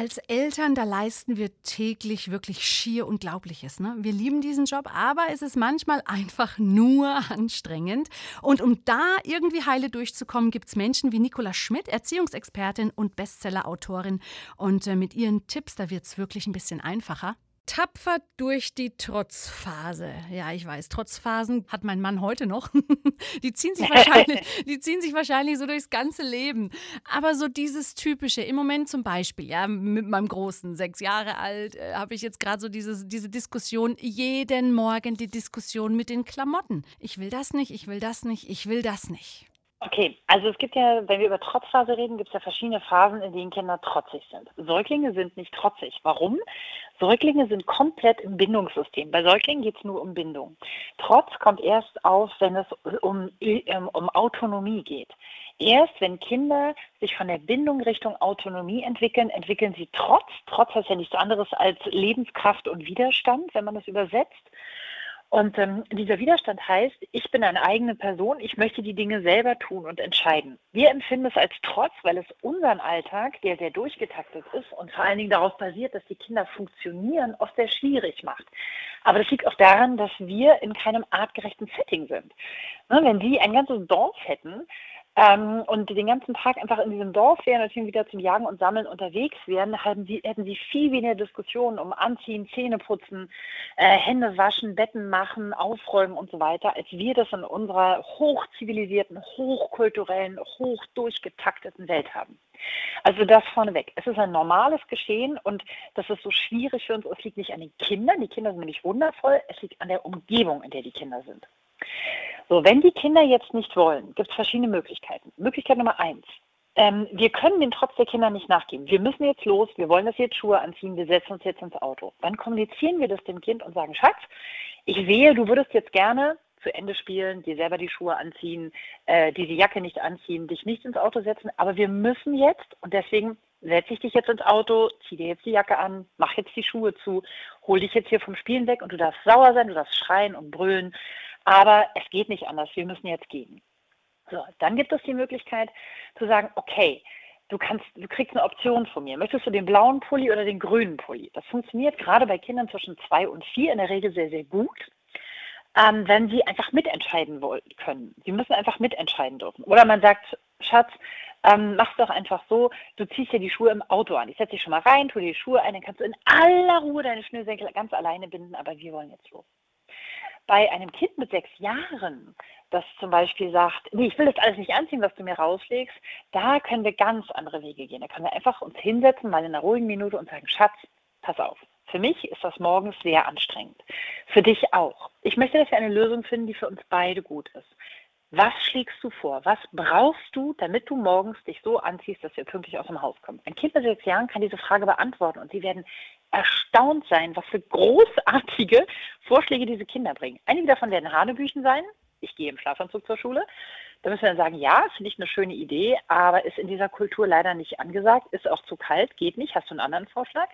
Als Eltern, da leisten wir täglich wirklich schier Unglaubliches. Ne? Wir lieben diesen Job, aber es ist manchmal einfach nur anstrengend. Und um da irgendwie heile durchzukommen, gibt es Menschen wie Nicola Schmidt, Erziehungsexpertin und Bestsellerautorin. Und äh, mit ihren Tipps, da wird es wirklich ein bisschen einfacher. Tapfer durch die Trotzphase. Ja, ich weiß, Trotzphasen hat mein Mann heute noch. die, ziehen sich wahrscheinlich, die ziehen sich wahrscheinlich so durchs ganze Leben. Aber so dieses typische, im Moment zum Beispiel, ja, mit meinem Großen, sechs Jahre alt, äh, habe ich jetzt gerade so dieses, diese Diskussion, jeden Morgen die Diskussion mit den Klamotten. Ich will das nicht, ich will das nicht, ich will das nicht. Okay, also es gibt ja, wenn wir über Trotzphase reden, gibt es ja verschiedene Phasen, in denen Kinder trotzig sind. Säuglinge sind nicht trotzig. Warum? Säuglinge sind komplett im Bindungssystem. Bei Säuglingen geht es nur um Bindung. Trotz kommt erst auf, wenn es um, um, um Autonomie geht. Erst wenn Kinder sich von der Bindung Richtung Autonomie entwickeln, entwickeln sie Trotz. Trotz heißt ja nichts anderes als Lebenskraft und Widerstand, wenn man das übersetzt. Und ähm, dieser Widerstand heißt, ich bin eine eigene Person, ich möchte die Dinge selber tun und entscheiden. Wir empfinden es als Trotz, weil es unseren Alltag, der sehr durchgetaktet ist und vor allen Dingen darauf basiert, dass die Kinder funktionieren, oft sehr schwierig macht. Aber das liegt auch daran, dass wir in keinem artgerechten Setting sind. Ne, wenn Sie ein ganzes Dorf hätten, ähm, und den ganzen Tag einfach in diesem Dorf wären und wieder zum Jagen und Sammeln unterwegs wären, hätten sie, hätten sie viel weniger Diskussionen um Anziehen, Zähneputzen, äh, Hände waschen, Betten machen, aufräumen und so weiter, als wir das in unserer hochzivilisierten, hochkulturellen, hoch durchgetakteten Welt haben. Also das vorneweg. Es ist ein normales Geschehen und das ist so schwierig für uns. Es liegt nicht an den Kindern, die Kinder sind nämlich wundervoll, es liegt an der Umgebung, in der die Kinder sind. So, wenn die Kinder jetzt nicht wollen, gibt es verschiedene Möglichkeiten. Möglichkeit Nummer eins. Ähm, wir können den Trotz der Kinder nicht nachgeben. Wir müssen jetzt los, wir wollen, sie jetzt Schuhe anziehen, wir setzen uns jetzt ins Auto. Dann kommunizieren wir das dem Kind und sagen, Schatz, ich sehe, du würdest jetzt gerne zu Ende spielen, dir selber die Schuhe anziehen, äh, diese Jacke nicht anziehen, dich nicht ins Auto setzen, aber wir müssen jetzt und deswegen setze ich dich jetzt ins Auto, zieh dir jetzt die Jacke an, mach jetzt die Schuhe zu, hol dich jetzt hier vom Spielen weg und du darfst sauer sein, du darfst schreien und brüllen aber es geht nicht anders, wir müssen jetzt gehen. So, dann gibt es die Möglichkeit zu sagen, okay, du kannst, du kriegst eine Option von mir. Möchtest du den blauen Pulli oder den grünen Pulli? Das funktioniert gerade bei Kindern zwischen zwei und vier in der Regel sehr, sehr gut, ähm, wenn sie einfach mitentscheiden wollen können. Sie müssen einfach mitentscheiden dürfen. Oder man sagt, Schatz, ähm, mach's doch einfach so, du ziehst dir die Schuhe im Auto an. Ich setze dich schon mal rein, tu dir die Schuhe ein, dann kannst du in aller Ruhe deine Schnürsenkel ganz alleine binden, aber wir wollen jetzt los bei einem Kind mit sechs Jahren, das zum Beispiel sagt, nee, ich will das alles nicht anziehen, was du mir rauslegst, da können wir ganz andere Wege gehen. Da können wir einfach uns hinsetzen, mal in einer ruhigen Minute und sagen, Schatz, pass auf. Für mich ist das morgens sehr anstrengend. Für dich auch. Ich möchte, dass wir eine Lösung finden, die für uns beide gut ist. Was schlägst du vor? Was brauchst du, damit du morgens dich so anziehst, dass wir pünktlich aus dem Haus kommen? Ein Kind mit sechs Jahren kann diese Frage beantworten und sie werden erstaunt sein, was für großartige Vorschläge diese Kinder bringen. Einige davon werden Hanebüchen sein. Ich gehe im Schlafanzug zur Schule. Da müssen wir dann sagen, ja, finde ich eine schöne Idee, aber ist in dieser Kultur leider nicht angesagt, ist auch zu kalt, geht nicht. Hast du einen anderen Vorschlag?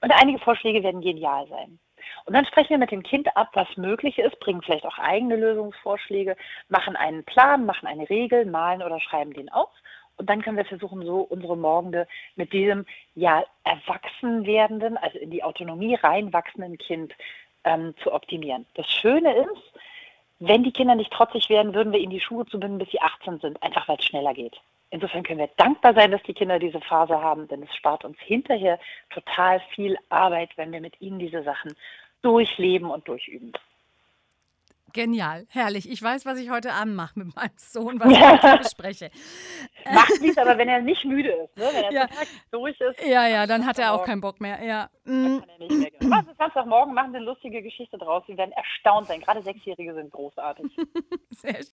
Und einige Vorschläge werden genial sein. Und dann sprechen wir mit dem Kind ab, was möglich ist, bringen vielleicht auch eigene Lösungsvorschläge, machen einen Plan, machen eine Regel, malen oder schreiben den auf. Und dann können wir versuchen, so unsere Morgende mit diesem ja erwachsen werdenden, also in die Autonomie reinwachsenden Kind ähm, zu optimieren. Das Schöne ist, wenn die Kinder nicht trotzig werden, würden wir ihnen die Schuhe zubinden, bis sie 18 sind, einfach weil es schneller geht. Insofern können wir dankbar sein, dass die Kinder diese Phase haben, denn es spart uns hinterher total viel Arbeit, wenn wir mit ihnen diese Sachen durchleben und durchüben. Genial, herrlich. Ich weiß, was ich heute Abend mache mit meinem Sohn, was ich heute bespreche. Macht nichts, aber wenn er nicht müde ist, ne? wenn er ja. durch ist. Ja, ja, dann hat er auch keinen Bock mehr. Ja. Dann kann er nicht mehr. Was ist Samstagmorgen? Machen eine lustige Geschichte draus. Sie werden erstaunt sein. Gerade Sechsjährige sind großartig. Sehr schön.